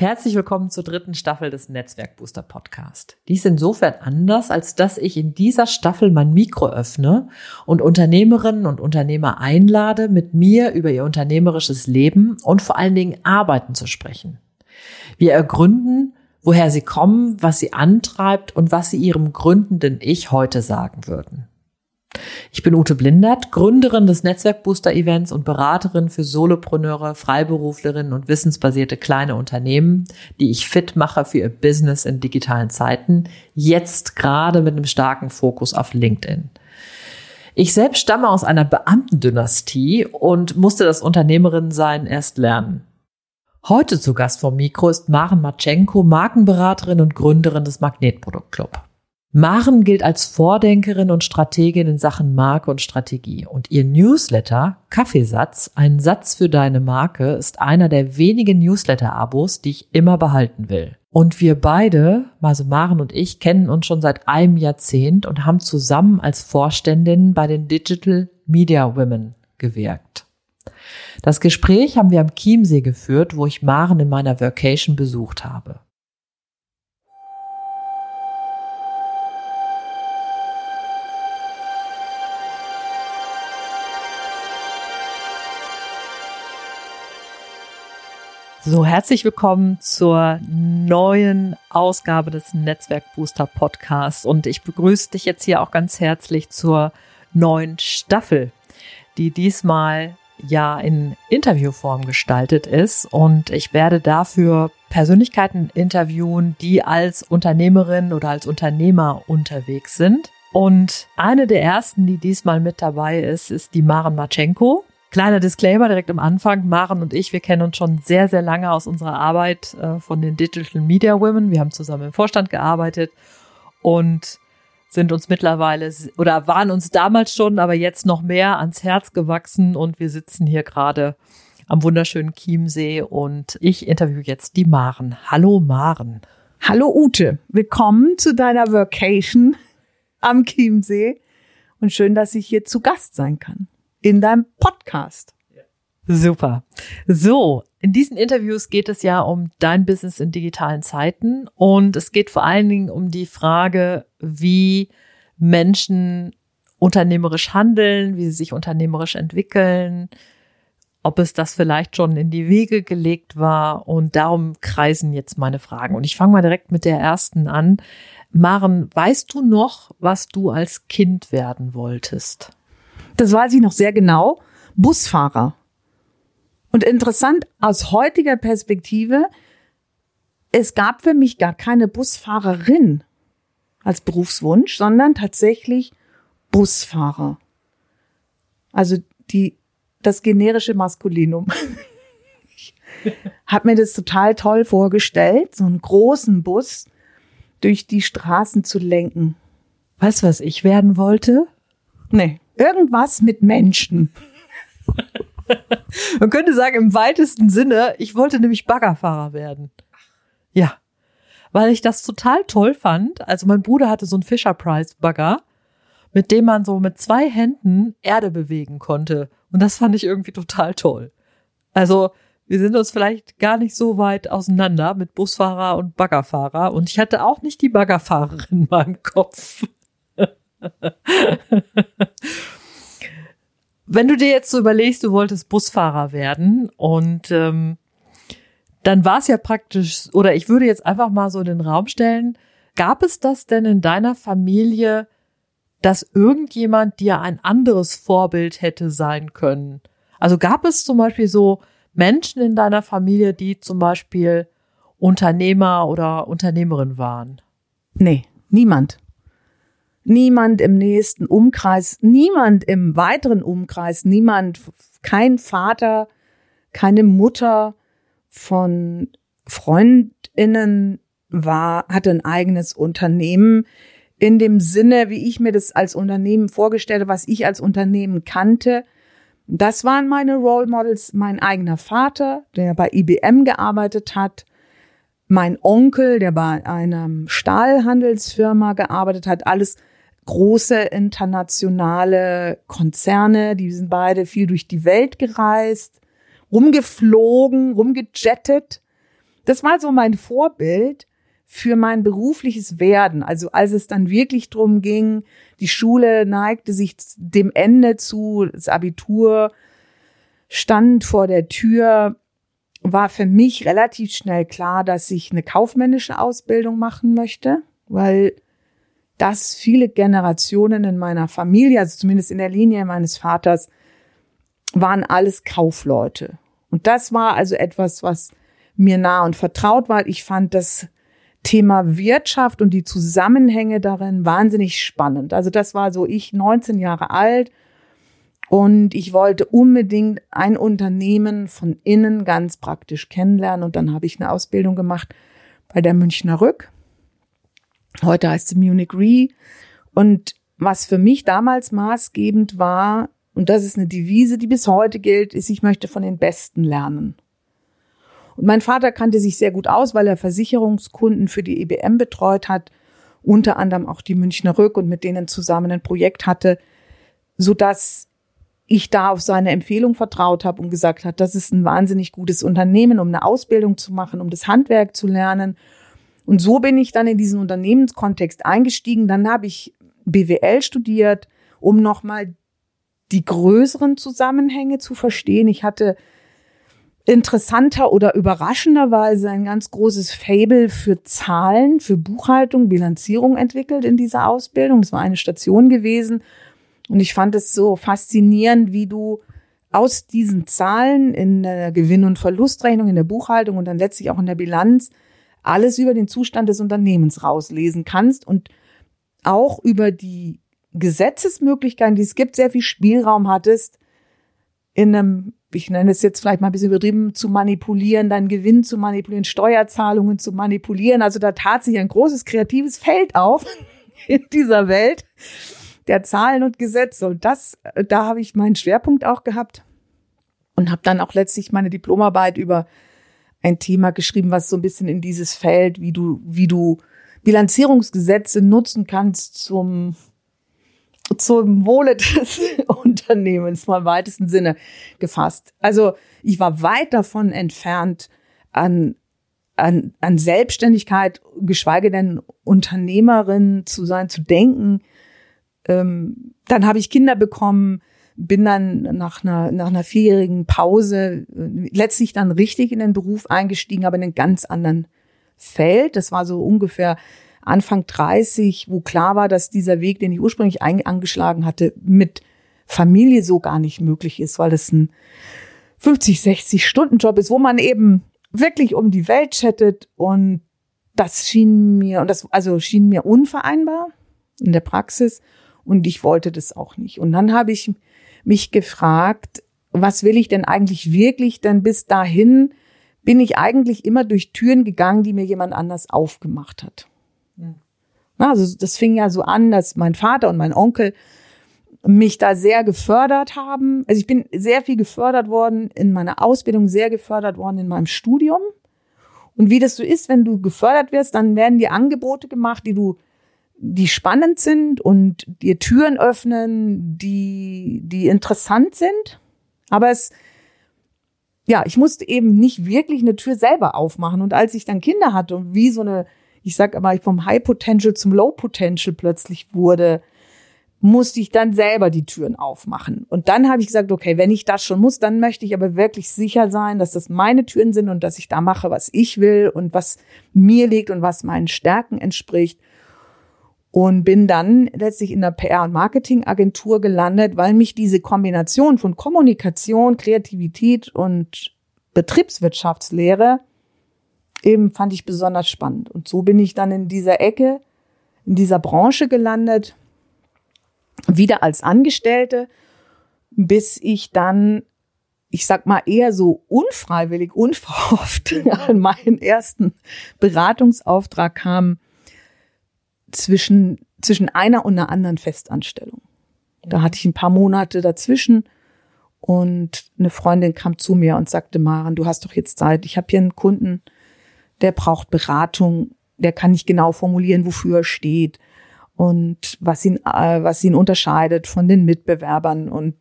Herzlich willkommen zur dritten Staffel des Netzwerk Booster Podcast. Dies insofern anders, als dass ich in dieser Staffel mein Mikro öffne und Unternehmerinnen und Unternehmer einlade, mit mir über ihr unternehmerisches Leben und vor allen Dingen Arbeiten zu sprechen. Wir ergründen, woher sie kommen, was sie antreibt und was sie ihrem gründenden Ich heute sagen würden. Ich bin Ute Blindert, Gründerin des Netzwerkbooster Events und Beraterin für Solopreneure, Freiberuflerinnen und wissensbasierte kleine Unternehmen, die ich fit mache für ihr Business in digitalen Zeiten, jetzt gerade mit einem starken Fokus auf LinkedIn. Ich selbst stamme aus einer Beamtendynastie und musste das Unternehmerinnensein erst lernen. Heute zu Gast vom Mikro ist Maren Matschenko, Markenberaterin und Gründerin des Magnetproduktclub. Maren gilt als Vordenkerin und Strategin in Sachen Marke und Strategie. Und ihr Newsletter Kaffeesatz, ein Satz für deine Marke, ist einer der wenigen Newsletter-Abos, die ich immer behalten will. Und wir beide, also Maren und ich, kennen uns schon seit einem Jahrzehnt und haben zusammen als Vorständin bei den Digital Media Women gewirkt. Das Gespräch haben wir am Chiemsee geführt, wo ich Maren in meiner Vacation besucht habe. So, herzlich willkommen zur neuen Ausgabe des Netzwerk Booster Podcasts und ich begrüße dich jetzt hier auch ganz herzlich zur neuen Staffel, die diesmal ja in Interviewform gestaltet ist und ich werde dafür Persönlichkeiten interviewen, die als Unternehmerin oder als Unternehmer unterwegs sind. Und eine der ersten, die diesmal mit dabei ist, ist die Maren Matschenko. Kleiner Disclaimer direkt am Anfang. Maren und ich, wir kennen uns schon sehr, sehr lange aus unserer Arbeit äh, von den Digital Media Women. Wir haben zusammen im Vorstand gearbeitet und sind uns mittlerweile oder waren uns damals schon, aber jetzt noch mehr ans Herz gewachsen und wir sitzen hier gerade am wunderschönen Chiemsee und ich interviewe jetzt die Maren. Hallo Maren. Hallo Ute, willkommen zu deiner Vacation am Chiemsee und schön, dass ich hier zu Gast sein kann in deinem Podcast. Super. So, in diesen Interviews geht es ja um dein Business in digitalen Zeiten und es geht vor allen Dingen um die Frage, wie Menschen unternehmerisch handeln, wie sie sich unternehmerisch entwickeln, ob es das vielleicht schon in die Wege gelegt war und darum kreisen jetzt meine Fragen. Und ich fange mal direkt mit der ersten an. Maren, weißt du noch, was du als Kind werden wolltest? Das weiß ich noch sehr genau, Busfahrer. Und interessant aus heutiger Perspektive, es gab für mich gar keine Busfahrerin als Berufswunsch, sondern tatsächlich Busfahrer. Also die, das generische Maskulinum. ich habe mir das total toll vorgestellt, so einen großen Bus durch die Straßen zu lenken. Weißt du, was ich werden wollte? Nee. Irgendwas mit Menschen. Man könnte sagen, im weitesten Sinne, ich wollte nämlich Baggerfahrer werden. Ja. Weil ich das total toll fand. Also mein Bruder hatte so einen Fisher Price Bagger, mit dem man so mit zwei Händen Erde bewegen konnte. Und das fand ich irgendwie total toll. Also, wir sind uns vielleicht gar nicht so weit auseinander mit Busfahrer und Baggerfahrer. Und ich hatte auch nicht die Baggerfahrerin in meinem Kopf. Wenn du dir jetzt so überlegst, du wolltest Busfahrer werden und ähm, dann war es ja praktisch, oder ich würde jetzt einfach mal so in den Raum stellen, gab es das denn in deiner Familie, dass irgendjemand dir ein anderes Vorbild hätte sein können? Also gab es zum Beispiel so Menschen in deiner Familie, die zum Beispiel Unternehmer oder Unternehmerin waren? Nee, niemand niemand im nächsten Umkreis, niemand im weiteren Umkreis, niemand, kein Vater, keine Mutter von Freundinnen war, hatte ein eigenes Unternehmen. In dem Sinne, wie ich mir das als Unternehmen vorgestellte, was ich als Unternehmen kannte. Das waren meine Role Models, mein eigener Vater, der bei IBM gearbeitet hat, mein Onkel, der bei einer Stahlhandelsfirma gearbeitet hat, alles große internationale Konzerne, die sind beide viel durch die Welt gereist, rumgeflogen, rumgejettet. das war so mein Vorbild für mein berufliches Werden. Also als es dann wirklich drum ging, die Schule neigte sich dem Ende zu, das Abitur stand vor der Tür, war für mich relativ schnell klar, dass ich eine kaufmännische Ausbildung machen möchte, weil das viele Generationen in meiner Familie, also zumindest in der Linie meines Vaters, waren alles Kaufleute. Und das war also etwas, was mir nah und vertraut war. Ich fand das Thema Wirtschaft und die Zusammenhänge darin wahnsinnig spannend. Also das war so ich 19 Jahre alt und ich wollte unbedingt ein Unternehmen von innen ganz praktisch kennenlernen und dann habe ich eine Ausbildung gemacht bei der Münchner Rück. Heute heißt sie Munich Re und was für mich damals maßgebend war, und das ist eine Devise, die bis heute gilt, ist, ich möchte von den Besten lernen. Und mein Vater kannte sich sehr gut aus, weil er Versicherungskunden für die EBM betreut hat, unter anderem auch die Münchner Rück und mit denen zusammen ein Projekt hatte, so dass ich da auf seine Empfehlung vertraut habe und gesagt hat, das ist ein wahnsinnig gutes Unternehmen, um eine Ausbildung zu machen, um das Handwerk zu lernen. Und so bin ich dann in diesen Unternehmenskontext eingestiegen. Dann habe ich BWL studiert, um nochmal die größeren Zusammenhänge zu verstehen. Ich hatte interessanter oder überraschenderweise ein ganz großes Fable für Zahlen, für Buchhaltung, Bilanzierung entwickelt in dieser Ausbildung. Das war eine Station gewesen. Und ich fand es so faszinierend, wie du aus diesen Zahlen in der Gewinn- und Verlustrechnung, in der Buchhaltung und dann letztlich auch in der Bilanz alles über den Zustand des Unternehmens rauslesen kannst und auch über die Gesetzesmöglichkeiten, die es gibt, sehr viel Spielraum hattest, in einem ich nenne es jetzt vielleicht mal ein bisschen übertrieben, zu manipulieren, deinen Gewinn zu manipulieren, Steuerzahlungen zu manipulieren. Also da tat sich ein großes kreatives Feld auf in dieser Welt der Zahlen und Gesetze. Und das, da habe ich meinen Schwerpunkt auch gehabt und habe dann auch letztlich meine Diplomarbeit über ein Thema geschrieben, was so ein bisschen in dieses Feld, wie du, wie du Bilanzierungsgesetze nutzen kannst zum zum Wohle des Unternehmens mal im weitesten Sinne gefasst. Also ich war weit davon entfernt, an, an, an Selbstständigkeit, geschweige denn Unternehmerin zu sein, zu denken. Ähm, dann habe ich Kinder bekommen, bin dann nach einer, nach einer vierjährigen Pause äh, letztlich dann richtig in den Beruf eingestiegen, aber in einem ganz anderen Feld. Das war so ungefähr Anfang 30, wo klar war, dass dieser Weg, den ich ursprünglich angeschlagen hatte, mit Familie so gar nicht möglich ist, weil das ein 50, 60 Stunden Job ist, wo man eben wirklich um die Welt chattet und das schien mir, und das also schien mir unvereinbar in der Praxis und ich wollte das auch nicht. Und dann habe ich mich gefragt, was will ich denn eigentlich wirklich? Denn bis dahin bin ich eigentlich immer durch Türen gegangen, die mir jemand anders aufgemacht hat. Also das fing ja so an, dass mein Vater und mein Onkel mich da sehr gefördert haben. Also ich bin sehr viel gefördert worden in meiner Ausbildung, sehr gefördert worden in meinem Studium. Und wie das so ist, wenn du gefördert wirst, dann werden dir Angebote gemacht, die du, die spannend sind und dir Türen öffnen, die, die interessant sind. Aber es, ja, ich musste eben nicht wirklich eine Tür selber aufmachen. Und als ich dann Kinder hatte und wie so eine ich sag aber vom High Potential zum Low Potential plötzlich wurde, musste ich dann selber die Türen aufmachen. Und dann habe ich gesagt, okay, wenn ich das schon muss, dann möchte ich aber wirklich sicher sein, dass das meine Türen sind und dass ich da mache, was ich will und was mir liegt und was meinen Stärken entspricht. Und bin dann letztlich in der PR- und Marketingagentur gelandet, weil mich diese Kombination von Kommunikation, Kreativität und Betriebswirtschaftslehre eben fand ich besonders spannend. Und so bin ich dann in dieser Ecke, in dieser Branche gelandet, wieder als Angestellte, bis ich dann, ich sag mal eher so unfreiwillig, unverhofft an meinen ersten Beratungsauftrag kam zwischen, zwischen einer und einer anderen Festanstellung. Da hatte ich ein paar Monate dazwischen und eine Freundin kam zu mir und sagte, Maren, du hast doch jetzt Zeit. Ich habe hier einen Kunden, der braucht Beratung, der kann nicht genau formulieren, wofür er steht und was ihn, äh, was ihn unterscheidet von den Mitbewerbern und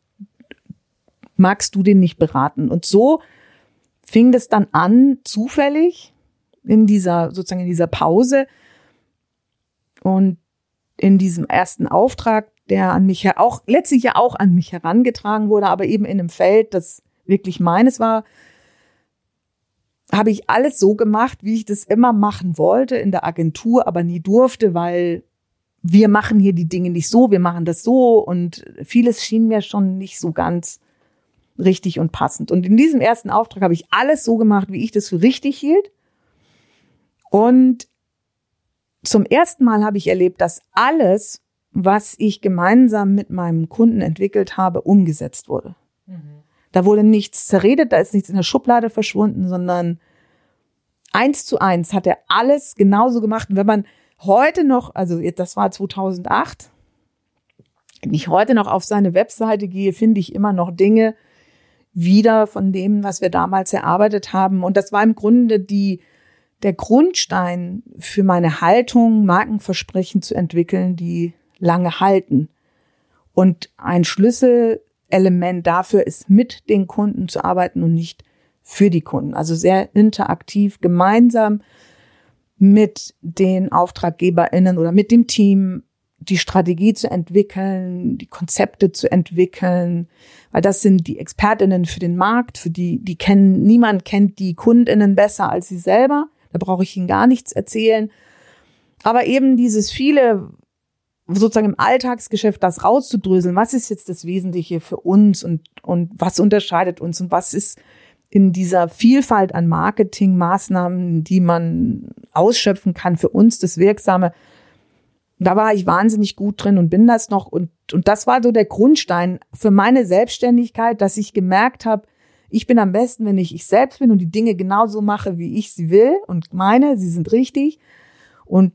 magst du den nicht beraten? Und so fing das dann an, zufällig, in dieser, sozusagen in dieser Pause. Und in diesem ersten Auftrag, der an mich auch, letztlich ja auch an mich herangetragen wurde, aber eben in einem Feld, das wirklich meines war, habe ich alles so gemacht, wie ich das immer machen wollte in der Agentur, aber nie durfte, weil wir machen hier die Dinge nicht so, wir machen das so und vieles schien mir schon nicht so ganz richtig und passend. Und in diesem ersten Auftrag habe ich alles so gemacht, wie ich das für richtig hielt. Und zum ersten Mal habe ich erlebt, dass alles, was ich gemeinsam mit meinem Kunden entwickelt habe, umgesetzt wurde. Mhm. Da wurde nichts zerredet, da ist nichts in der Schublade verschwunden, sondern eins zu eins hat er alles genauso gemacht. Und wenn man heute noch, also das war 2008, wenn ich heute noch auf seine Webseite gehe, finde ich immer noch Dinge wieder von dem, was wir damals erarbeitet haben. Und das war im Grunde die, der Grundstein für meine Haltung, Markenversprechen zu entwickeln, die lange halten. Und ein Schlüsselelement dafür ist, mit den Kunden zu arbeiten und nicht für die Kunden. Also sehr interaktiv, gemeinsam mit den AuftraggeberInnen oder mit dem Team die Strategie zu entwickeln, die Konzepte zu entwickeln, weil das sind die Expertinnen für den Markt, für die, die kennen, niemand kennt die Kundinnen besser als sie selber. Da brauche ich ihnen gar nichts erzählen. Aber eben dieses viele, sozusagen im Alltagsgeschäft das rauszudröseln, was ist jetzt das Wesentliche für uns und, und was unterscheidet uns und was ist in dieser Vielfalt an Marketingmaßnahmen, die man ausschöpfen kann, für uns das Wirksame. Da war ich wahnsinnig gut drin und bin das noch. Und, und das war so der Grundstein für meine Selbstständigkeit, dass ich gemerkt habe, ich bin am besten, wenn ich ich selbst bin und die Dinge genauso mache, wie ich sie will und meine, sie sind richtig. Und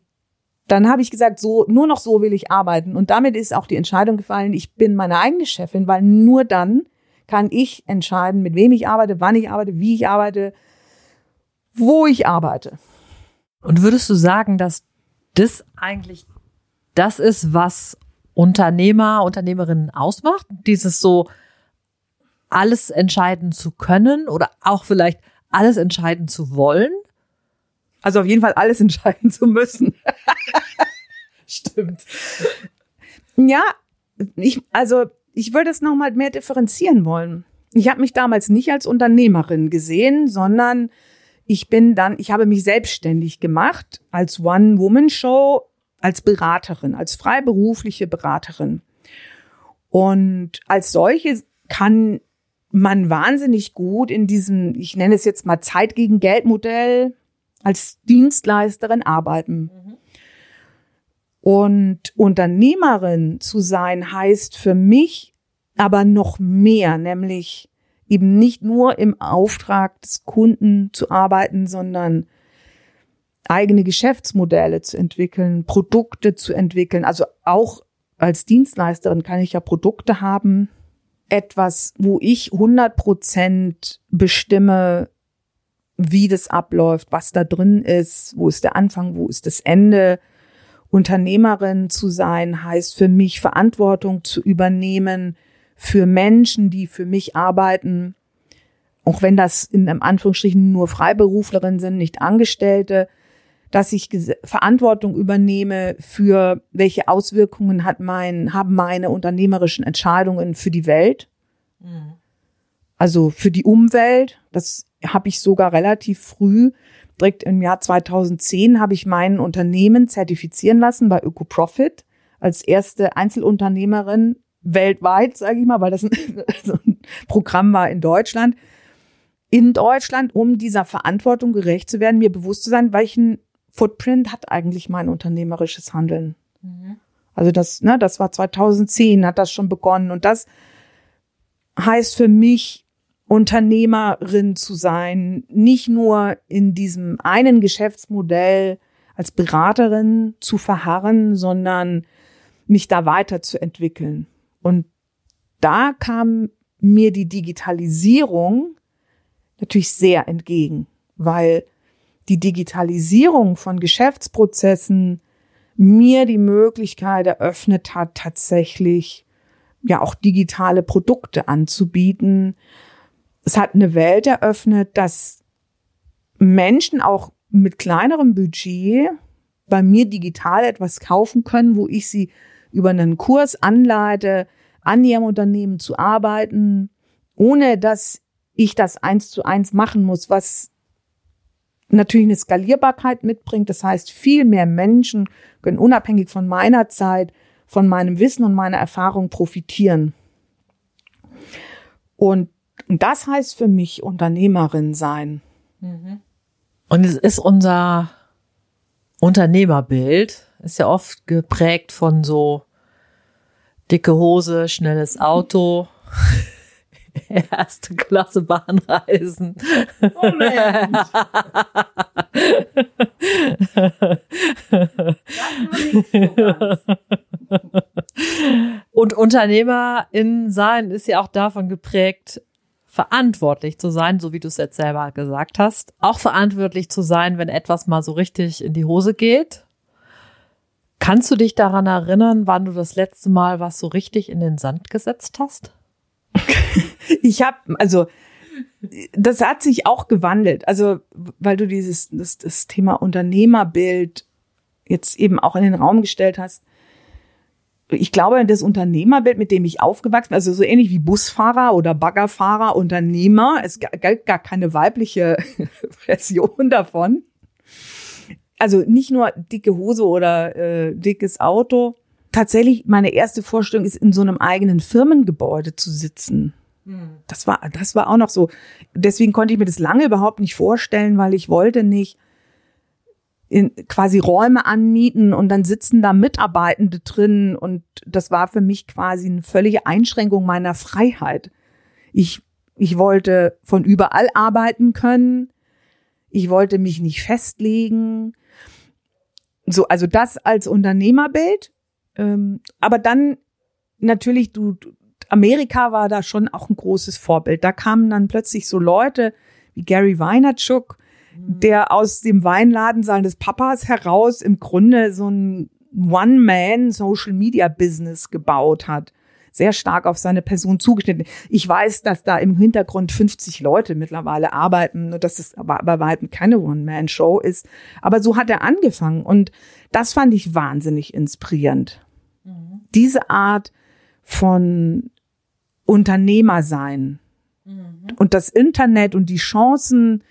dann habe ich gesagt, so, nur noch so will ich arbeiten. Und damit ist auch die Entscheidung gefallen, ich bin meine eigene Chefin, weil nur dann kann ich entscheiden, mit wem ich arbeite, wann ich arbeite, wie ich arbeite, wo ich arbeite. Und würdest du sagen, dass das eigentlich das ist, was Unternehmer, Unternehmerinnen ausmacht? Dieses so alles entscheiden zu können oder auch vielleicht alles entscheiden zu wollen? Also auf jeden Fall alles entscheiden zu müssen. Stimmt. Ja, ich, also ich würde es nochmal mehr differenzieren wollen. Ich habe mich damals nicht als Unternehmerin gesehen, sondern ich bin dann, ich habe mich selbstständig gemacht als One-Woman-Show, als Beraterin, als freiberufliche Beraterin. Und als solche kann man wahnsinnig gut in diesem, ich nenne es jetzt mal Zeit gegen Geld Modell als Dienstleisterin arbeiten. Mhm. Und Unternehmerin zu sein heißt für mich aber noch mehr, nämlich eben nicht nur im Auftrag des Kunden zu arbeiten, sondern eigene Geschäftsmodelle zu entwickeln, Produkte zu entwickeln. Also auch als Dienstleisterin kann ich ja Produkte haben, etwas, wo ich 100 Prozent bestimme, wie das abläuft, was da drin ist, wo ist der Anfang, wo ist das Ende, Unternehmerin zu sein, heißt für mich Verantwortung zu übernehmen für Menschen, die für mich arbeiten. Auch wenn das in Anführungsstrichen nur Freiberuflerinnen sind, nicht Angestellte, dass ich Verantwortung übernehme für welche Auswirkungen hat mein, haben meine unternehmerischen Entscheidungen für die Welt. Mhm. Also für die Umwelt. Das habe ich sogar relativ früh direkt im Jahr 2010 habe ich mein Unternehmen zertifizieren lassen bei ÖkoProfit als erste Einzelunternehmerin weltweit, sage ich mal, weil das ein, so ein Programm war in Deutschland. In Deutschland, um dieser Verantwortung gerecht zu werden, mir bewusst zu sein, welchen Footprint hat eigentlich mein unternehmerisches Handeln. Mhm. Also das, ne, das war 2010, hat das schon begonnen. Und das heißt für mich, Unternehmerin zu sein, nicht nur in diesem einen Geschäftsmodell als Beraterin zu verharren, sondern mich da weiterzuentwickeln. Und da kam mir die Digitalisierung natürlich sehr entgegen, weil die Digitalisierung von Geschäftsprozessen mir die Möglichkeit eröffnet hat, tatsächlich ja auch digitale Produkte anzubieten, es hat eine Welt eröffnet, dass Menschen auch mit kleinerem Budget bei mir digital etwas kaufen können, wo ich sie über einen Kurs anleite, an ihrem Unternehmen zu arbeiten, ohne dass ich das eins zu eins machen muss, was natürlich eine Skalierbarkeit mitbringt. Das heißt, viel mehr Menschen können unabhängig von meiner Zeit, von meinem Wissen und meiner Erfahrung profitieren. Und das heißt für mich Unternehmerin sein. Und es ist unser Unternehmerbild, ist ja oft geprägt von so dicke Hose, schnelles Auto, erste Klasse Bahnreisen. Moment. Und Unternehmer in sein ist ja auch davon geprägt, verantwortlich zu sein, so wie du es jetzt selber gesagt hast. Auch verantwortlich zu sein, wenn etwas mal so richtig in die Hose geht. Kannst du dich daran erinnern, wann du das letzte Mal was so richtig in den Sand gesetzt hast? ich habe, also das hat sich auch gewandelt. Also, weil du dieses das, das Thema Unternehmerbild jetzt eben auch in den Raum gestellt hast. Ich glaube, das Unternehmerbild, mit dem ich aufgewachsen bin, also so ähnlich wie Busfahrer oder Baggerfahrer, Unternehmer, es galt gar keine weibliche Version davon. Also nicht nur dicke Hose oder äh, dickes Auto. Tatsächlich, meine erste Vorstellung ist, in so einem eigenen Firmengebäude zu sitzen das war, das war auch noch so. Deswegen konnte ich mir das lange überhaupt nicht vorstellen, weil ich wollte nicht in, quasi Räume anmieten und dann sitzen da Mitarbeitende drin und das war für mich quasi eine völlige Einschränkung meiner Freiheit. Ich, ich wollte von überall arbeiten können. Ich wollte mich nicht festlegen. So, also das als Unternehmerbild. Ähm, aber dann natürlich, du, Amerika war da schon auch ein großes Vorbild. Da kamen dann plötzlich so Leute wie Gary Weinerchuk, der aus dem Weinladen seines Papas heraus im Grunde so ein One-Man-Social-Media-Business gebaut hat. Sehr stark auf seine Person zugeschnitten. Ich weiß, dass da im Hintergrund 50 Leute mittlerweile arbeiten und dass es aber bei weitem keine One-Man-Show ist. Aber so hat er angefangen und das fand ich wahnsinnig inspirierend. Mhm. Diese Art von Unternehmer sein. Mhm. Und das Internet und die Chancen,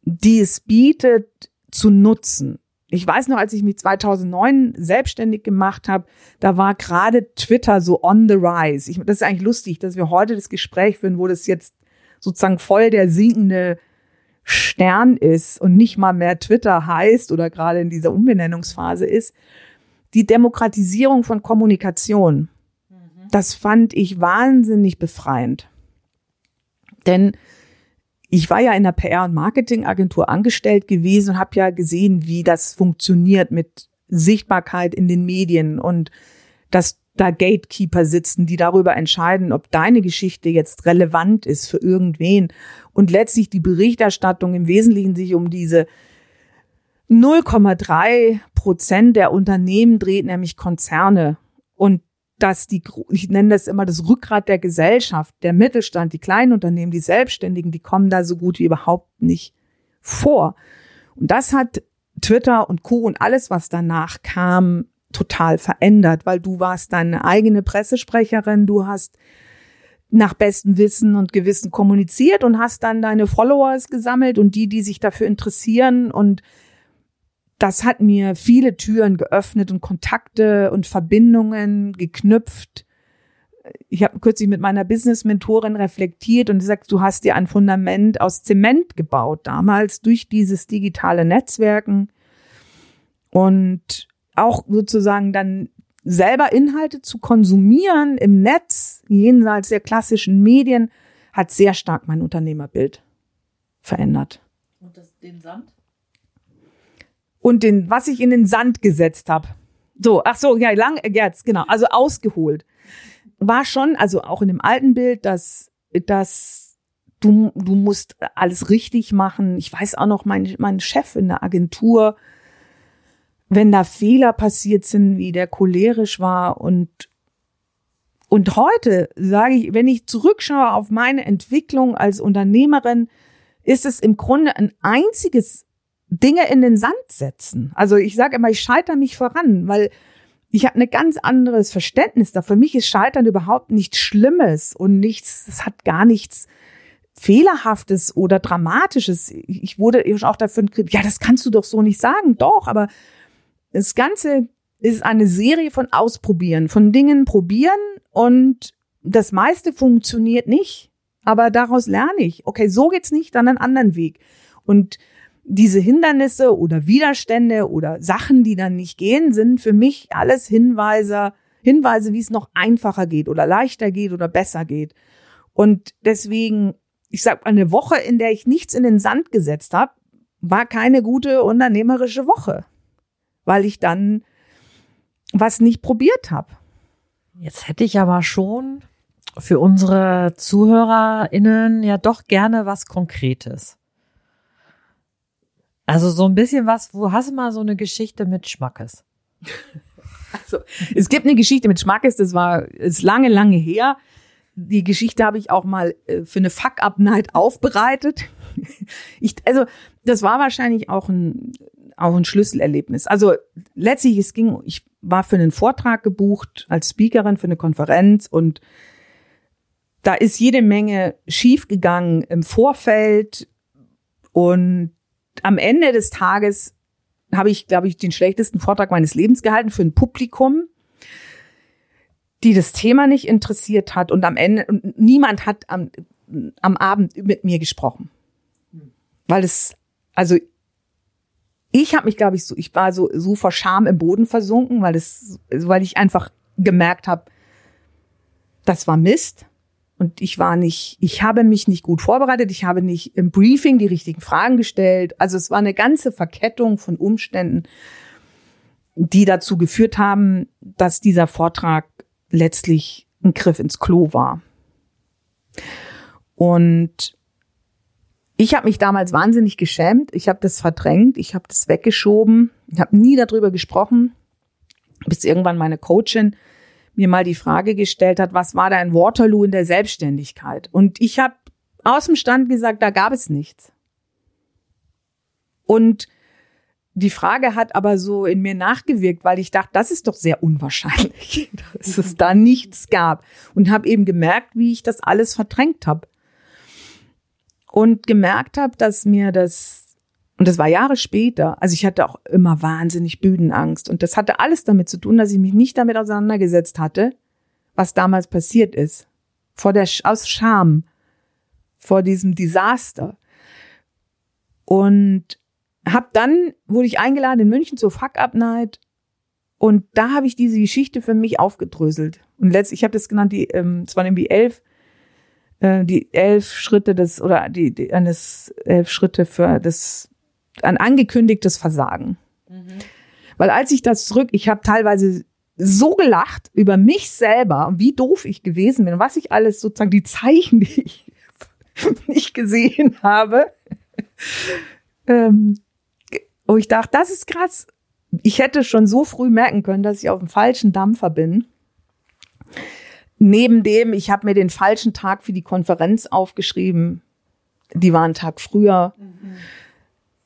die es bietet, zu nutzen. Ich weiß noch, als ich mich 2009 selbstständig gemacht habe, da war gerade Twitter so on the rise. Ich, das ist eigentlich lustig, dass wir heute das Gespräch führen, wo das jetzt sozusagen voll der sinkende Stern ist und nicht mal mehr Twitter heißt oder gerade in dieser Umbenennungsphase ist. Die Demokratisierung von Kommunikation das fand ich wahnsinnig befreiend. Denn ich war ja in der PR- und Marketingagentur angestellt gewesen und habe ja gesehen, wie das funktioniert mit Sichtbarkeit in den Medien und dass da Gatekeeper sitzen, die darüber entscheiden, ob deine Geschichte jetzt relevant ist für irgendwen und letztlich die Berichterstattung im Wesentlichen sich um diese 0,3 Prozent der Unternehmen dreht, nämlich Konzerne. Und dass die, ich nenne das immer das Rückgrat der Gesellschaft, der Mittelstand, die kleinen Unternehmen, die Selbstständigen, die kommen da so gut wie überhaupt nicht vor. Und das hat Twitter und Co. und alles, was danach kam, total verändert, weil du warst deine eigene Pressesprecherin, du hast nach bestem Wissen und Gewissen kommuniziert und hast dann deine Followers gesammelt und die, die sich dafür interessieren und das hat mir viele Türen geöffnet und Kontakte und Verbindungen geknüpft. Ich habe kürzlich mit meiner Business-Mentorin reflektiert und gesagt, du hast dir ein Fundament aus Zement gebaut damals durch dieses digitale Netzwerken und auch sozusagen dann selber Inhalte zu konsumieren im Netz, jenseits der klassischen Medien, hat sehr stark mein Unternehmerbild verändert. Und das, den Sand? Und den, was ich in den Sand gesetzt habe. So, ach so, ja, lang, jetzt, genau, also ausgeholt. War schon, also auch in dem alten Bild, dass, dass du, du musst alles richtig machen. Ich weiß auch noch, mein, mein Chef in der Agentur, wenn da Fehler passiert sind, wie der cholerisch war und und heute sage ich, wenn ich zurückschaue auf meine Entwicklung als Unternehmerin, ist es im Grunde ein einziges Dinge in den Sand setzen. Also ich sage immer, ich scheitere mich voran, weil ich habe ein ganz anderes Verständnis da. Für mich ist Scheitern überhaupt nichts Schlimmes und nichts, es hat gar nichts Fehlerhaftes oder Dramatisches. Ich wurde auch dafür, ja, das kannst du doch so nicht sagen. Doch, aber das Ganze ist eine Serie von Ausprobieren, von Dingen probieren und das meiste funktioniert nicht. Aber daraus lerne ich. Okay, so geht's nicht, dann einen anderen Weg. Und diese Hindernisse oder Widerstände oder Sachen, die dann nicht gehen, sind für mich alles Hinweise, Hinweise, wie es noch einfacher geht oder leichter geht oder besser geht. Und deswegen, ich sag eine Woche, in der ich nichts in den Sand gesetzt habe, war keine gute unternehmerische Woche, weil ich dann was nicht probiert habe. Jetzt hätte ich aber schon für unsere ZuhörerInnen ja doch gerne was Konkretes. Also so ein bisschen was, wo hast du mal so eine Geschichte mit Schmackes? Also, es gibt eine Geschichte mit Schmackes, das war, ist lange, lange her. Die Geschichte habe ich auch mal äh, für eine Fuck-Up-Night aufbereitet. Ich, also, das war wahrscheinlich auch ein, auch ein Schlüsselerlebnis. Also, letztlich, es ging, ich war für einen Vortrag gebucht als Speakerin für eine Konferenz und da ist jede Menge schiefgegangen im Vorfeld und am Ende des Tages habe ich, glaube ich, den schlechtesten Vortrag meines Lebens gehalten für ein Publikum, die das Thema nicht interessiert hat und am Ende und niemand hat am, am Abend mit mir gesprochen, weil es also ich habe mich, glaube ich, so ich war so so vor Scham im Boden versunken, weil es weil ich einfach gemerkt habe, das war Mist und ich war nicht, ich habe mich nicht gut vorbereitet, ich habe nicht im Briefing die richtigen Fragen gestellt. Also es war eine ganze Verkettung von Umständen, die dazu geführt haben, dass dieser Vortrag letztlich ein Griff ins Klo war. Und ich habe mich damals wahnsinnig geschämt, ich habe das verdrängt, ich habe das weggeschoben, ich habe nie darüber gesprochen, bis irgendwann meine Coachin mir mal die Frage gestellt hat, was war dein Waterloo in der Selbstständigkeit? Und ich habe aus dem Stand gesagt, da gab es nichts. Und die Frage hat aber so in mir nachgewirkt, weil ich dachte, das ist doch sehr unwahrscheinlich, dass es da nichts gab. Und habe eben gemerkt, wie ich das alles verdrängt habe. Und gemerkt habe, dass mir das und das war Jahre später. Also ich hatte auch immer wahnsinnig Bühnenangst. Und das hatte alles damit zu tun, dass ich mich nicht damit auseinandergesetzt hatte, was damals passiert ist. Vor der, aus Scham. Vor diesem Desaster. Und hab dann, wurde ich eingeladen in München zur Fuck-Up-Night. Und da habe ich diese Geschichte für mich aufgedröselt. Und letztlich, ich habe das genannt, die, ähm, es waren irgendwie elf, äh, die elf Schritte des, oder die, die eines elf Schritte für das ein angekündigtes Versagen. Mhm. Weil als ich das zurück, ich habe teilweise so gelacht über mich selber und wie doof ich gewesen bin, was ich alles sozusagen die Zeichen, die ich nicht gesehen habe. ähm, wo ich dachte, das ist krass. Ich hätte schon so früh merken können, dass ich auf dem falschen Dampfer bin. Neben dem, ich habe mir den falschen Tag für die Konferenz aufgeschrieben. Die war einen Tag früher. Mhm.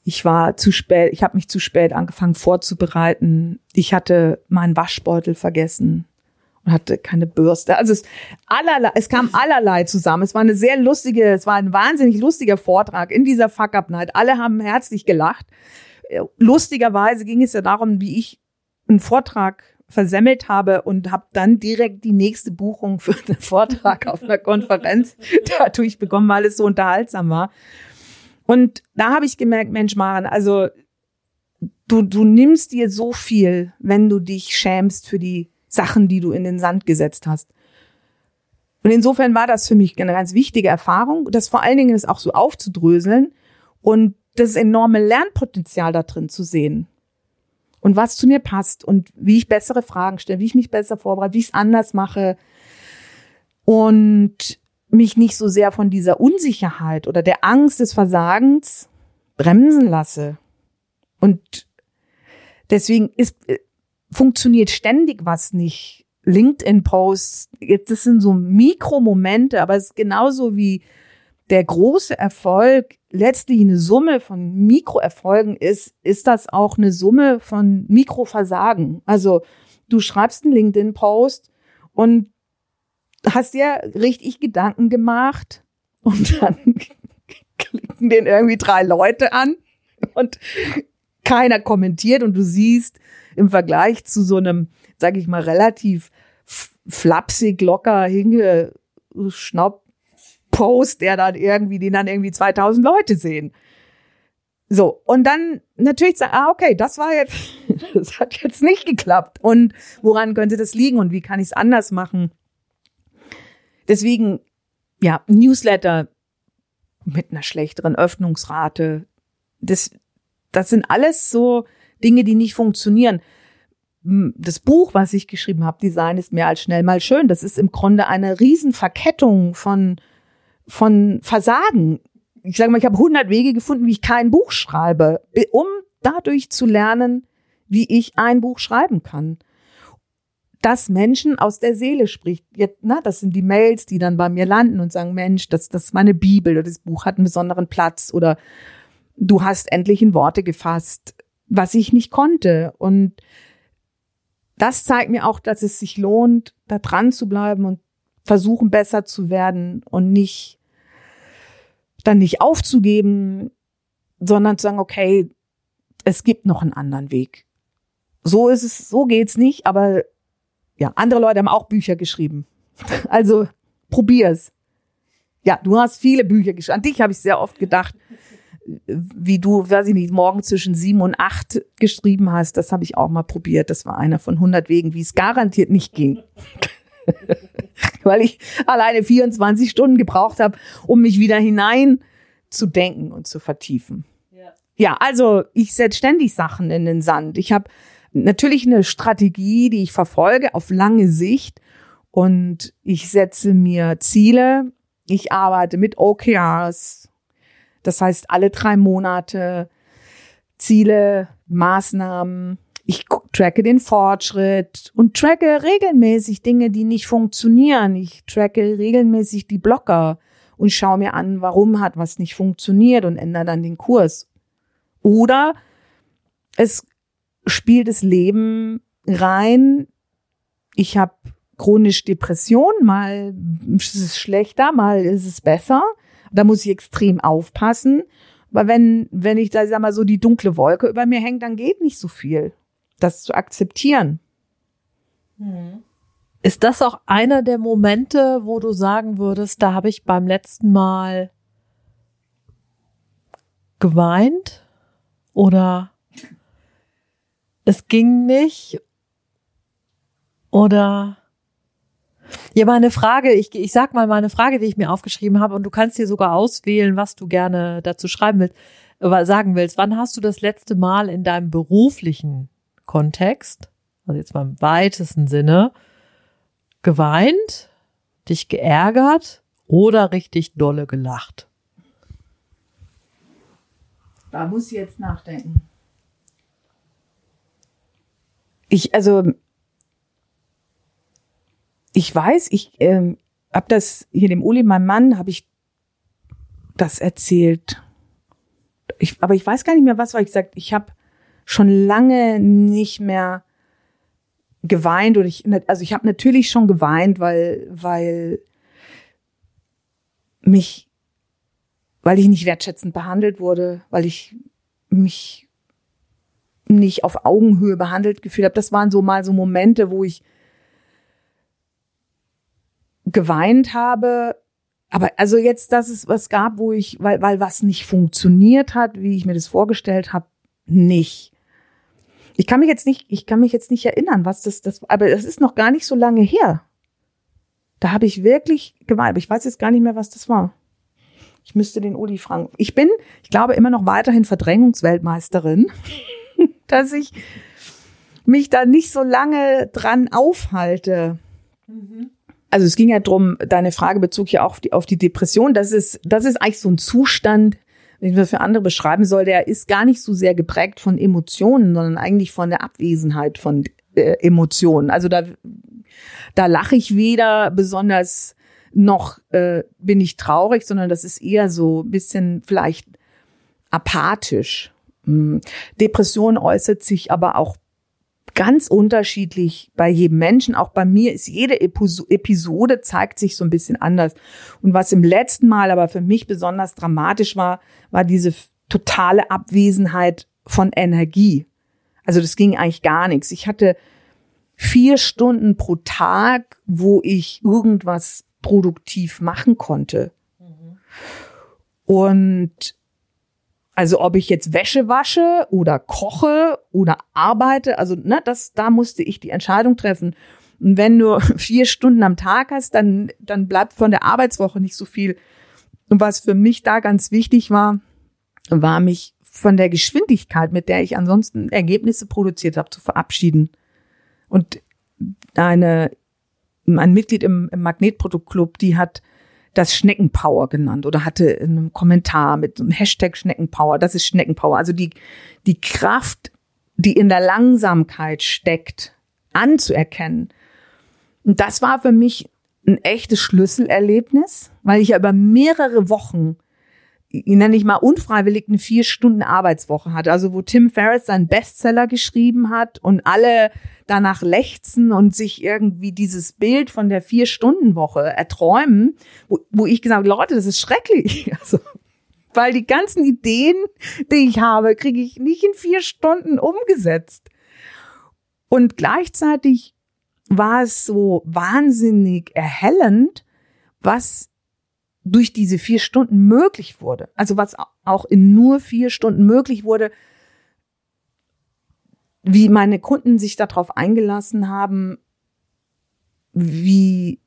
Ich war zu spät, ich habe mich zu spät angefangen vorzubereiten. Ich hatte meinen Waschbeutel vergessen und hatte keine Bürste. Also es, allerlei, es kam allerlei zusammen. Es war eine sehr lustige, es war ein wahnsinnig lustiger Vortrag in dieser Fuck-Up-Night. Alle haben herzlich gelacht. Lustigerweise ging es ja darum, wie ich einen Vortrag versemmelt habe und habe dann direkt die nächste Buchung für einen Vortrag auf einer Konferenz dadurch bekommen, weil es so unterhaltsam war. Und da habe ich gemerkt, Mensch, Maren, also du, du nimmst dir so viel, wenn du dich schämst für die Sachen, die du in den Sand gesetzt hast. Und insofern war das für mich eine ganz wichtige Erfahrung, das vor allen Dingen ist auch so aufzudröseln und das enorme Lernpotenzial da drin zu sehen. Und was zu mir passt und wie ich bessere Fragen stelle, wie ich mich besser vorbereite, wie ich es anders mache. Und mich nicht so sehr von dieser Unsicherheit oder der Angst des Versagens bremsen lasse. Und deswegen ist, äh, funktioniert ständig was nicht. LinkedIn-Posts, das sind so Mikromomente, aber es ist genauso wie der große Erfolg letztlich eine Summe von Mikroerfolgen ist, ist das auch eine Summe von Mikroversagen. Also du schreibst einen LinkedIn-Post und hast dir richtig Gedanken gemacht und dann klicken den irgendwie drei Leute an und keiner kommentiert und du siehst im Vergleich zu so einem, sag ich mal, relativ flapsig, locker hingeschnaubt Post, der dann irgendwie, den dann irgendwie 2000 Leute sehen. So, und dann natürlich sagen, ah, okay, das war jetzt, das hat jetzt nicht geklappt. Und woran könnte das liegen und wie kann ich es anders machen? Deswegen, ja, Newsletter mit einer schlechteren Öffnungsrate, das, das sind alles so Dinge, die nicht funktionieren. Das Buch, was ich geschrieben habe, Design ist mehr als schnell mal schön, das ist im Grunde eine Riesenverkettung von von Versagen. Ich sage mal, ich habe 100 Wege gefunden, wie ich kein Buch schreibe, um dadurch zu lernen, wie ich ein Buch schreiben kann. Dass Menschen aus der Seele spricht. Jetzt, na, das sind die Mails, die dann bei mir landen und sagen, Mensch, das, das ist meine Bibel oder das Buch hat einen besonderen Platz oder du hast endlich in Worte gefasst, was ich nicht konnte. Und das zeigt mir auch, dass es sich lohnt, da dran zu bleiben und versuchen, besser zu werden und nicht dann nicht aufzugeben, sondern zu sagen, okay, es gibt noch einen anderen Weg. So ist es, so geht's nicht, aber ja, andere Leute haben auch Bücher geschrieben. Also probier's. Ja, du hast viele Bücher geschrieben. An dich habe ich sehr oft gedacht, wie du, weiß ich nicht, morgen zwischen sieben und acht geschrieben hast. Das habe ich auch mal probiert. Das war einer von 100 Wegen, wie es garantiert nicht ging. weil ich alleine 24 Stunden gebraucht habe, um mich wieder hinein zu denken und zu vertiefen. Ja, ja also ich setze ständig Sachen in den Sand. Ich habe natürlich eine Strategie, die ich verfolge auf lange Sicht und ich setze mir Ziele. Ich arbeite mit OKRs. Das heißt, alle drei Monate Ziele, Maßnahmen, ich tracke den Fortschritt und tracke regelmäßig Dinge, die nicht funktionieren. Ich tracke regelmäßig die Blocker und schaue mir an, warum hat was nicht funktioniert und ändere dann den Kurs. Oder es spielt das Leben rein. Ich habe chronisch Depression, mal ist es schlechter, mal ist es besser. Da muss ich extrem aufpassen. Aber wenn, wenn ich da, sag mal, so die dunkle Wolke über mir hängt, dann geht nicht so viel das zu akzeptieren. Hm. Ist das auch einer der Momente, wo du sagen würdest, da habe ich beim letzten Mal geweint oder es ging nicht oder ja, meine Frage, ich, ich sag mal meine Frage, die ich mir aufgeschrieben habe und du kannst dir sogar auswählen, was du gerne dazu schreiben willst, äh, sagen willst. Wann hast du das letzte Mal in deinem beruflichen Kontext, also jetzt mal im weitesten Sinne, geweint, dich geärgert oder richtig dolle gelacht? Da muss ich jetzt nachdenken. Ich, also, ich weiß, ich ähm, habe das hier dem Uli, meinem Mann, habe ich das erzählt. Ich, aber ich weiß gar nicht mehr, was war. Ich gesagt, ich habe schon lange nicht mehr geweint oder ich also ich habe natürlich schon geweint, weil weil mich weil ich nicht wertschätzend behandelt wurde, weil ich mich nicht auf Augenhöhe behandelt gefühlt habe. Das waren so mal so Momente, wo ich geweint habe. Aber also jetzt, dass es was gab, wo ich, weil, weil was nicht funktioniert hat, wie ich mir das vorgestellt habe, nicht. Ich kann mich jetzt nicht, ich kann mich jetzt nicht erinnern, was das, das, aber das ist noch gar nicht so lange her. Da habe ich wirklich geweint, ich weiß jetzt gar nicht mehr, was das war. Ich müsste den Uli fragen. Ich bin, ich glaube, immer noch weiterhin Verdrängungsweltmeisterin, dass ich mich da nicht so lange dran aufhalte. Mhm. Also es ging ja drum, deine Frage bezog ja auch auf die, auf die Depression. Das ist, das ist eigentlich so ein Zustand, ich das für andere beschreiben soll, der ist gar nicht so sehr geprägt von Emotionen, sondern eigentlich von der Abwesenheit von äh, Emotionen. Also da, da lache ich weder besonders noch äh, bin ich traurig, sondern das ist eher so ein bisschen vielleicht apathisch. Hm. Depression äußert sich aber auch ganz unterschiedlich bei jedem Menschen. Auch bei mir ist jede Episode zeigt sich so ein bisschen anders. Und was im letzten Mal aber für mich besonders dramatisch war, war diese totale Abwesenheit von Energie. Also das ging eigentlich gar nichts. Ich hatte vier Stunden pro Tag, wo ich irgendwas produktiv machen konnte. Mhm. Und also ob ich jetzt Wäsche wasche oder koche oder arbeite, also ne, das, da musste ich die Entscheidung treffen. Und wenn du vier Stunden am Tag hast, dann, dann bleibt von der Arbeitswoche nicht so viel. Und was für mich da ganz wichtig war, war mich von der Geschwindigkeit, mit der ich ansonsten Ergebnisse produziert habe, zu verabschieden. Und eine, ein Mitglied im, im Magnetproduktclub, die hat das Schneckenpower genannt oder hatte einen Kommentar mit einem Hashtag Schneckenpower. Das ist Schneckenpower. Also die, die Kraft, die in der Langsamkeit steckt, anzuerkennen. Und das war für mich ein echtes Schlüsselerlebnis, weil ich ja über mehrere Wochen nenne ich mal unfreiwillig eine vier Stunden Arbeitswoche hatte. Also wo Tim Ferriss seinen Bestseller geschrieben hat und alle danach lechzen und sich irgendwie dieses Bild von der vier Stunden Woche erträumen, wo, wo ich gesagt habe, Leute, das ist schrecklich. Also, weil die ganzen Ideen, die ich habe, kriege ich nicht in vier Stunden umgesetzt. Und gleichzeitig war es so wahnsinnig erhellend, was durch diese vier Stunden möglich wurde, also was auch in nur vier Stunden möglich wurde, wie meine Kunden sich darauf eingelassen haben, wie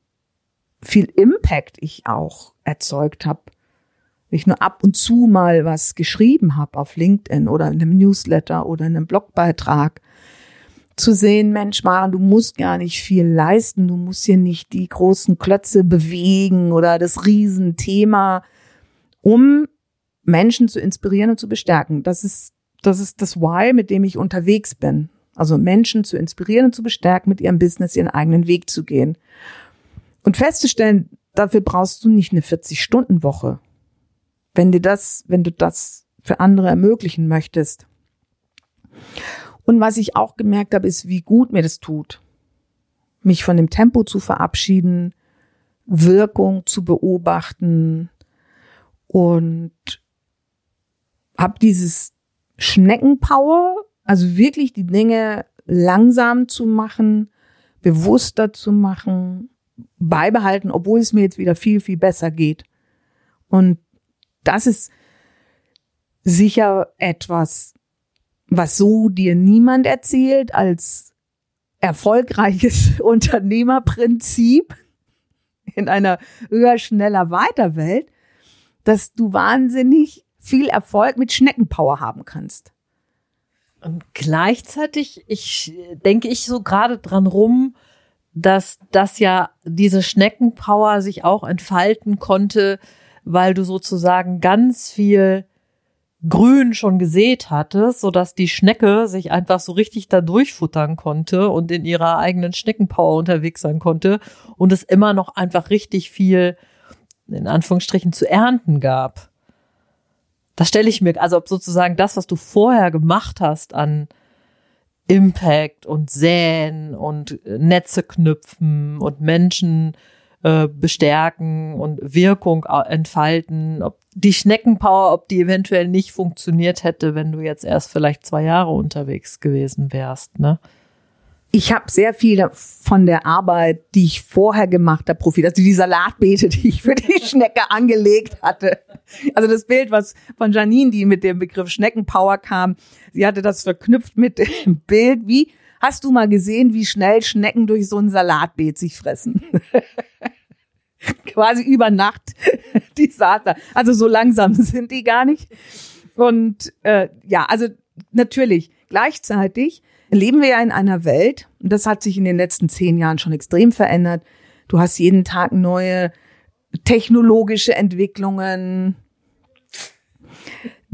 viel Impact ich auch erzeugt habe. Ich nur ab und zu mal was geschrieben habe auf LinkedIn oder in einem Newsletter oder in einem Blogbeitrag zu sehen, Mensch, Maren, du musst gar nicht viel leisten, du musst hier nicht die großen Klötze bewegen oder das Riesenthema, um Menschen zu inspirieren und zu bestärken. Das ist, das ist das Why, mit dem ich unterwegs bin. Also Menschen zu inspirieren und zu bestärken, mit ihrem Business ihren eigenen Weg zu gehen. Und festzustellen, dafür brauchst du nicht eine 40-Stunden-Woche. Wenn dir das, wenn du das für andere ermöglichen möchtest. Und was ich auch gemerkt habe, ist, wie gut mir das tut, mich von dem Tempo zu verabschieden, Wirkung zu beobachten und habe dieses Schneckenpower, also wirklich die Dinge langsam zu machen, bewusster zu machen, beibehalten, obwohl es mir jetzt wieder viel, viel besser geht. Und das ist sicher etwas, was so dir niemand erzählt als erfolgreiches Unternehmerprinzip in einer höher, schneller, weiter Welt, dass du wahnsinnig viel Erfolg mit Schneckenpower haben kannst. Und gleichzeitig, ich denke ich so gerade dran rum, dass das ja diese Schneckenpower sich auch entfalten konnte, weil du sozusagen ganz viel Grün schon gesät hattest, sodass die Schnecke sich einfach so richtig da durchfuttern konnte und in ihrer eigenen Schneckenpower unterwegs sein konnte und es immer noch einfach richtig viel, in Anführungsstrichen, zu ernten gab. Das stelle ich mir, also ob sozusagen das, was du vorher gemacht hast an Impact und Säen und Netze knüpfen und Menschen äh, bestärken und Wirkung entfalten, ob die Schneckenpower, ob die eventuell nicht funktioniert hätte, wenn du jetzt erst vielleicht zwei Jahre unterwegs gewesen wärst, ne? Ich habe sehr viel von der Arbeit, die ich vorher gemacht habe, Profit, also die Salatbeete, die ich für die Schnecke angelegt hatte. Also das Bild, was von Janine, die mit dem Begriff Schneckenpower kam, sie hatte das verknüpft mit dem Bild, wie hast du mal gesehen, wie schnell Schnecken durch so ein Salatbeet sich fressen? quasi über Nacht die Saatler. Also so langsam sind die gar nicht. Und äh, ja, also natürlich, gleichzeitig leben wir ja in einer Welt, und das hat sich in den letzten zehn Jahren schon extrem verändert. Du hast jeden Tag neue technologische Entwicklungen.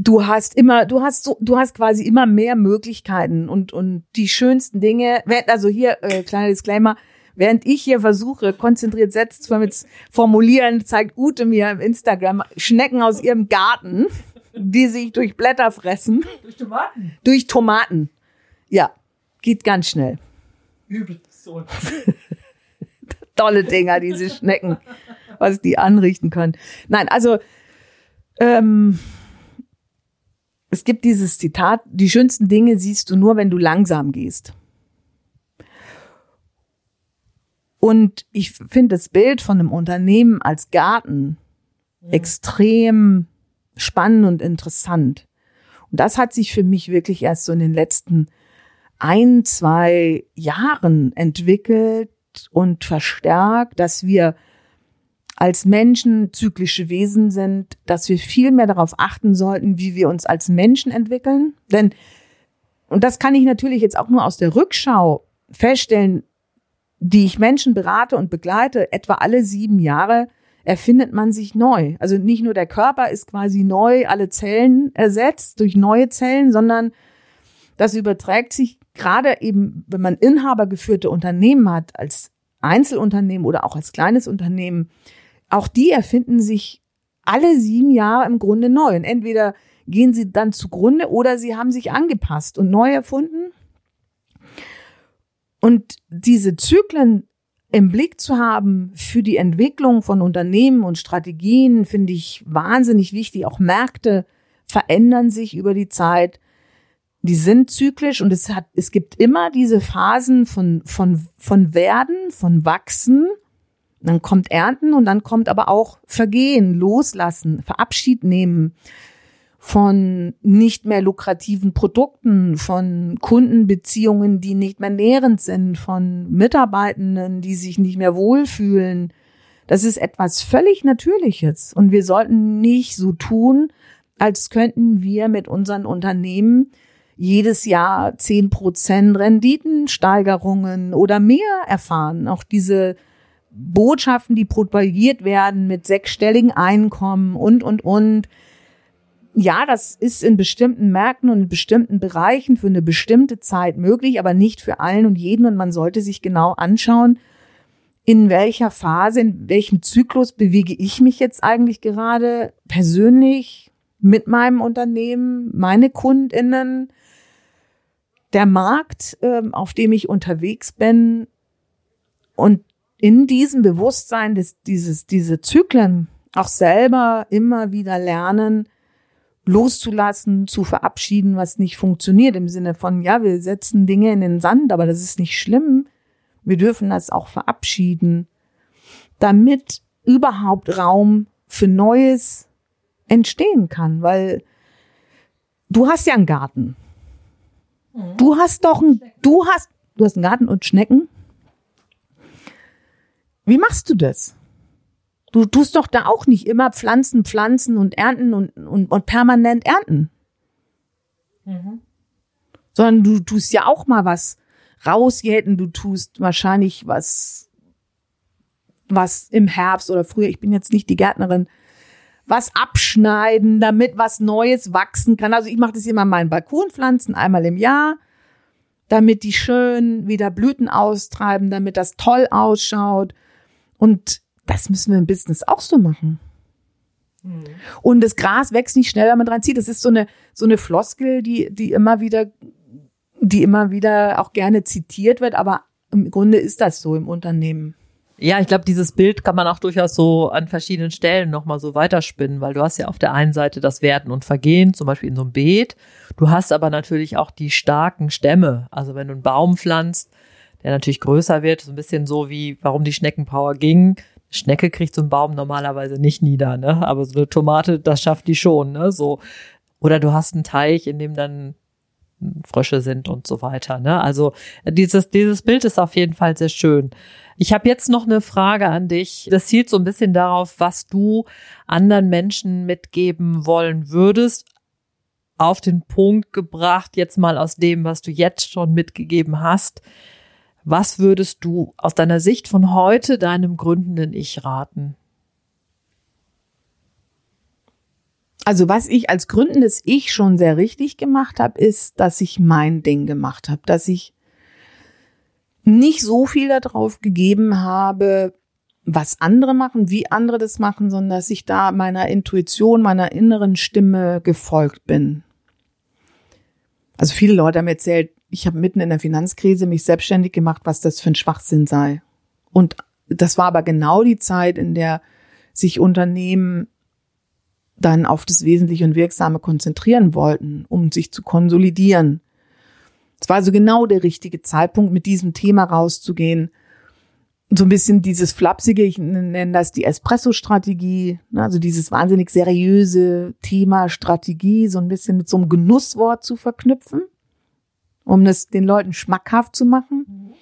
Du hast immer, du hast so, du hast quasi immer mehr Möglichkeiten und und die schönsten Dinge. Also hier äh, kleiner Disclaimer: Während ich hier versuche, konzentriert Sätze zu formulieren, zeigt Ute mir im Instagram Schnecken aus ihrem Garten, die sich durch Blätter fressen. Durch Tomaten? Durch Tomaten. Ja, geht ganz schnell. Übel. So. Tolle Dinger, diese Schnecken, was die anrichten können. Nein, also ähm, es gibt dieses Zitat, die schönsten Dinge siehst du nur, wenn du langsam gehst. Und ich finde das Bild von einem Unternehmen als Garten ja. extrem spannend und interessant. Und das hat sich für mich wirklich erst so in den letzten ein, zwei Jahren entwickelt und verstärkt, dass wir als Menschen zyklische Wesen sind, dass wir viel mehr darauf achten sollten, wie wir uns als Menschen entwickeln. Denn, und das kann ich natürlich jetzt auch nur aus der Rückschau feststellen, die ich Menschen berate und begleite, etwa alle sieben Jahre erfindet man sich neu. Also nicht nur der Körper ist quasi neu, alle Zellen ersetzt durch neue Zellen, sondern das überträgt sich gerade eben, wenn man inhabergeführte Unternehmen hat, als Einzelunternehmen oder auch als kleines Unternehmen, auch die erfinden sich alle sieben Jahre im Grunde neu. Und entweder gehen sie dann zugrunde oder sie haben sich angepasst und neu erfunden. Und diese Zyklen im Blick zu haben für die Entwicklung von Unternehmen und Strategien, finde ich wahnsinnig wichtig. Auch Märkte verändern sich über die Zeit. Die sind zyklisch und es hat, es gibt immer diese Phasen von, von, von Werden, von Wachsen dann kommt Ernten und dann kommt aber auch Vergehen, Loslassen, Verabschied nehmen von nicht mehr lukrativen Produkten, von Kundenbeziehungen, die nicht mehr nährend sind, von Mitarbeitenden, die sich nicht mehr wohlfühlen. Das ist etwas völlig Natürliches und wir sollten nicht so tun, als könnten wir mit unseren Unternehmen jedes Jahr zehn Prozent Renditensteigerungen oder mehr erfahren. Auch diese Botschaften, die propagiert werden mit sechsstelligen Einkommen und, und, und. Ja, das ist in bestimmten Märkten und in bestimmten Bereichen für eine bestimmte Zeit möglich, aber nicht für allen und jeden. Und man sollte sich genau anschauen, in welcher Phase, in welchem Zyklus bewege ich mich jetzt eigentlich gerade persönlich mit meinem Unternehmen, meine Kundinnen, der Markt, ähm, auf dem ich unterwegs bin. Und in diesem Bewusstsein, des, dieses, diese Zyklen auch selber immer wieder lernen, loszulassen, zu verabschieden, was nicht funktioniert, im Sinne von, ja, wir setzen Dinge in den Sand, aber das ist nicht schlimm. Wir dürfen das auch verabschieden, damit überhaupt Raum für Neues entstehen kann, weil du hast ja einen Garten. Mhm. Du hast doch ein, du hast, du hast einen Garten und Schnecken. Wie machst du das? Du tust doch da auch nicht immer pflanzen, pflanzen und ernten und, und, und permanent ernten. Mhm. Sondern du tust ja auch mal was rausjäten, du tust wahrscheinlich was, was im Herbst oder früher, ich bin jetzt nicht die Gärtnerin, was abschneiden, damit was Neues wachsen kann. Also ich mache das immer meinen Balkonpflanzen einmal im Jahr, damit die schön wieder Blüten austreiben, damit das toll ausschaut. Und das müssen wir im Business auch so machen. Mhm. Und das Gras wächst nicht schnell, wenn man dran zieht. Das ist so eine, so eine Floskel, die, die immer wieder, die immer wieder auch gerne zitiert wird. Aber im Grunde ist das so im Unternehmen. Ja, ich glaube, dieses Bild kann man auch durchaus so an verschiedenen Stellen nochmal so weiterspinnen, weil du hast ja auf der einen Seite das Werden und Vergehen, zum Beispiel in so einem Beet. Du hast aber natürlich auch die starken Stämme. Also wenn du einen Baum pflanzt, der natürlich größer wird, so ein bisschen so wie, warum die Schneckenpower ging. Schnecke kriegt so einen Baum normalerweise nicht nieder, ne? Aber so eine Tomate, das schafft die schon, ne? So. Oder du hast einen Teich, in dem dann Frösche sind und so weiter, ne? Also dieses, dieses Bild ist auf jeden Fall sehr schön. Ich habe jetzt noch eine Frage an dich. Das zielt so ein bisschen darauf, was du anderen Menschen mitgeben wollen würdest, auf den Punkt gebracht, jetzt mal aus dem, was du jetzt schon mitgegeben hast. Was würdest du aus deiner Sicht von heute deinem gründenden Ich raten? Also was ich als gründendes Ich schon sehr richtig gemacht habe, ist, dass ich mein Ding gemacht habe, dass ich nicht so viel darauf gegeben habe, was andere machen, wie andere das machen, sondern dass ich da meiner Intuition, meiner inneren Stimme gefolgt bin. Also viele Leute haben erzählt, ich habe mitten in der Finanzkrise mich selbstständig gemacht, was das für ein Schwachsinn sei. Und das war aber genau die Zeit, in der sich Unternehmen dann auf das Wesentliche und Wirksame konzentrieren wollten, um sich zu konsolidieren. Es war also genau der richtige Zeitpunkt, mit diesem Thema rauszugehen. So ein bisschen dieses flapsige, ich nenne das die Espresso-Strategie, ne, also dieses wahnsinnig seriöse Thema Strategie, so ein bisschen mit so einem Genusswort zu verknüpfen, um das den Leuten schmackhaft zu machen.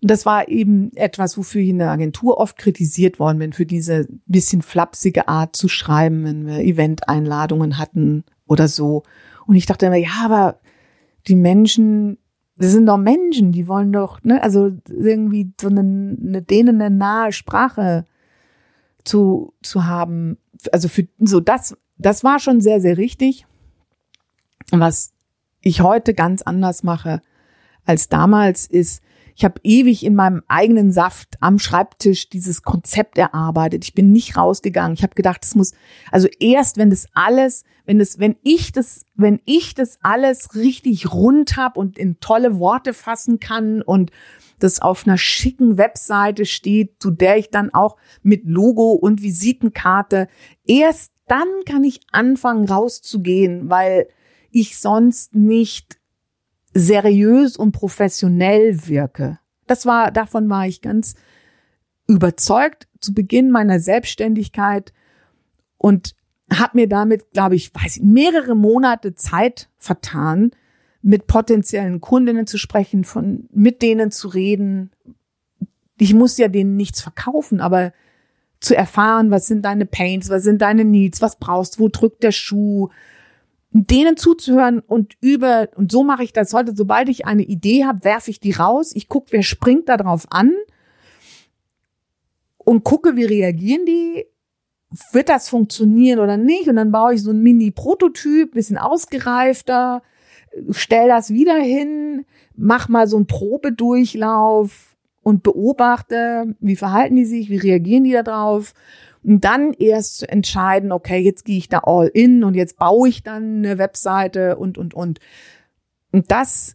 Das war eben etwas, wofür ich in der Agentur oft kritisiert worden bin, für diese bisschen flapsige Art zu schreiben, wenn wir Event-Einladungen hatten oder so. Und ich dachte immer, ja, aber die Menschen, das sind doch Menschen, die wollen doch, ne, also irgendwie so eine, eine denen eine nahe Sprache zu, zu haben. Also für so das, das war schon sehr, sehr richtig. Was ich heute ganz anders mache als damals ist, ich habe ewig in meinem eigenen Saft am Schreibtisch dieses Konzept erarbeitet. Ich bin nicht rausgegangen. Ich habe gedacht, es muss also erst, wenn das alles, wenn das, wenn ich das, wenn ich das alles richtig rund hab und in tolle Worte fassen kann und das auf einer schicken Webseite steht, zu der ich dann auch mit Logo und Visitenkarte erst dann kann ich anfangen rauszugehen, weil ich sonst nicht seriös und professionell wirke. Das war, davon war ich ganz überzeugt zu Beginn meiner Selbstständigkeit und habe mir damit, glaube ich, weiß ich, mehrere Monate Zeit vertan, mit potenziellen Kundinnen zu sprechen, von mit denen zu reden. Ich muss ja denen nichts verkaufen, aber zu erfahren, was sind deine Pains, was sind deine Needs, was brauchst, wo drückt der Schuh, denen zuzuhören und über, und so mache ich das. Heute, sobald ich eine Idee habe, werfe ich die raus, ich gucke, wer springt da drauf an und gucke, wie reagieren die, wird das funktionieren oder nicht? Und dann baue ich so ein Mini-Prototyp, bisschen ausgereifter, stell das wieder hin, mach mal so einen Probedurchlauf und beobachte, wie verhalten die sich, wie reagieren die da drauf und dann erst zu entscheiden, okay, jetzt gehe ich da all in und jetzt baue ich dann eine Webseite und, und, und. Und das,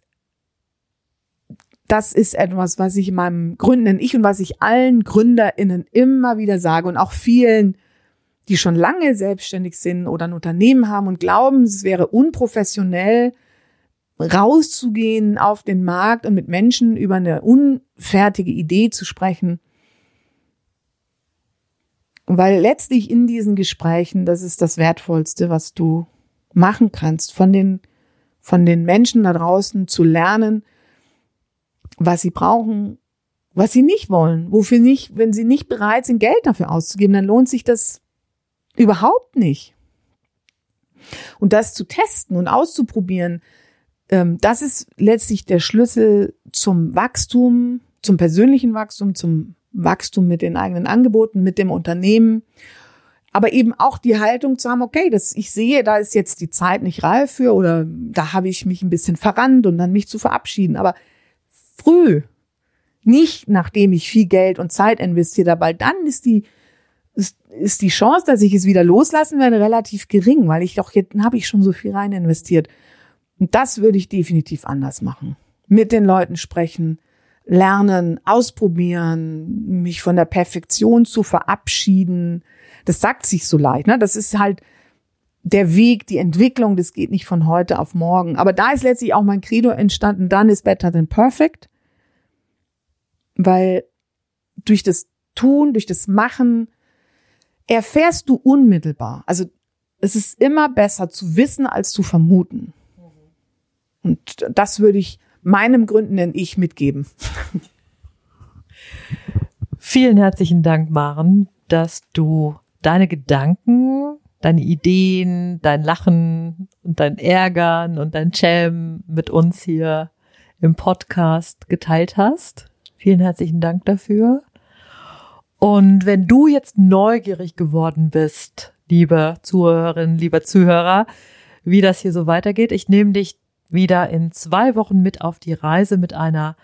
das ist etwas, was ich in meinem gründenden Ich und was ich allen GründerInnen immer wieder sage und auch vielen, die schon lange selbstständig sind oder ein Unternehmen haben und glauben, es wäre unprofessionell, rauszugehen auf den Markt und mit Menschen über eine unfertige Idee zu sprechen. Weil letztlich in diesen Gesprächen, das ist das Wertvollste, was du machen kannst, von den, von den Menschen da draußen zu lernen, was sie brauchen, was sie nicht wollen, wofür nicht, wenn sie nicht bereit sind, Geld dafür auszugeben, dann lohnt sich das überhaupt nicht. Und das zu testen und auszuprobieren, ähm, das ist letztlich der Schlüssel zum Wachstum, zum persönlichen Wachstum, zum Wachstum mit den eigenen Angeboten, mit dem Unternehmen. Aber eben auch die Haltung zu haben, okay, das, ich sehe, da ist jetzt die Zeit nicht reif für oder da habe ich mich ein bisschen verrannt und dann mich zu verabschieden. Aber früh, nicht nachdem ich viel Geld und Zeit investiere, weil dann ist die, ist, ist die Chance, dass ich es wieder loslassen werde, relativ gering, weil ich doch jetzt habe ich schon so viel rein investiert. Und das würde ich definitiv anders machen. Mit den Leuten sprechen, lernen, ausprobieren, mich von der Perfektion zu verabschieden. Das sagt sich so leicht, ne? Das ist halt der Weg, die Entwicklung, das geht nicht von heute auf morgen. Aber da ist letztlich auch mein Credo entstanden, dann ist better than perfect. Weil durch das Tun, durch das Machen erfährst du unmittelbar. Also es ist immer besser zu wissen als zu vermuten. Und das würde ich meinem gründenden Ich mitgeben. Vielen herzlichen Dank, Maren, dass du deine Gedanken, deine Ideen, dein Lachen und dein Ärgern und dein Chem mit uns hier im Podcast geteilt hast. Vielen herzlichen Dank dafür. Und wenn du jetzt neugierig geworden bist, liebe Zuhörerinnen, lieber Zuhörer, wie das hier so weitergeht, ich nehme dich wieder in zwei Wochen mit auf die Reise mit einer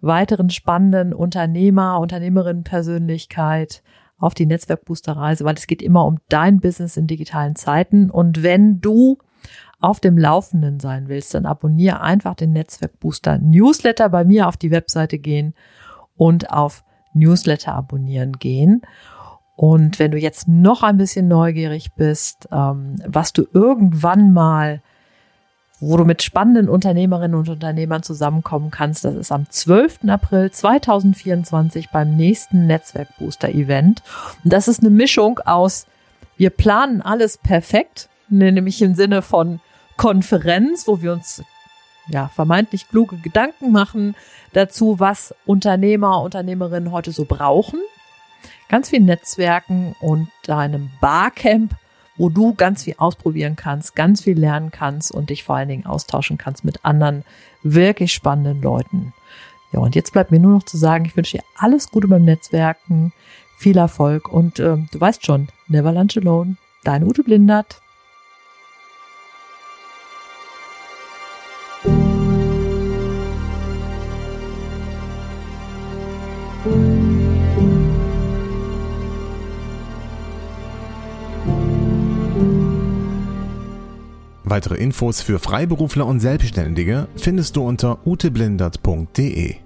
weiteren spannenden Unternehmer, Unternehmerinnen Persönlichkeit auf die Netzwerkbooster-Reise, weil es geht immer um dein Business in digitalen Zeiten. Und wenn du auf dem Laufenden sein willst, dann abonniere einfach den Netzwerkbooster Newsletter bei mir auf die Webseite gehen und auf Newsletter abonnieren gehen. Und wenn du jetzt noch ein bisschen neugierig bist, ähm, was du irgendwann mal, wo du mit spannenden Unternehmerinnen und Unternehmern zusammenkommen kannst, das ist am 12. April 2024 beim nächsten Netzwerkbooster Event. Und das ist eine Mischung aus, wir planen alles perfekt, nämlich im Sinne von Konferenz, wo wir uns ja vermeintlich kluge Gedanken machen dazu, was Unternehmer, Unternehmerinnen heute so brauchen. Ganz viel Netzwerken und einem Barcamp, wo du ganz viel ausprobieren kannst, ganz viel lernen kannst und dich vor allen Dingen austauschen kannst mit anderen wirklich spannenden Leuten. Ja, und jetzt bleibt mir nur noch zu sagen, ich wünsche dir alles Gute beim Netzwerken, viel Erfolg und äh, du weißt schon, never lunch alone. Deine Ute Blindert. Weitere Infos für Freiberufler und Selbstständige findest du unter uteblindert.de.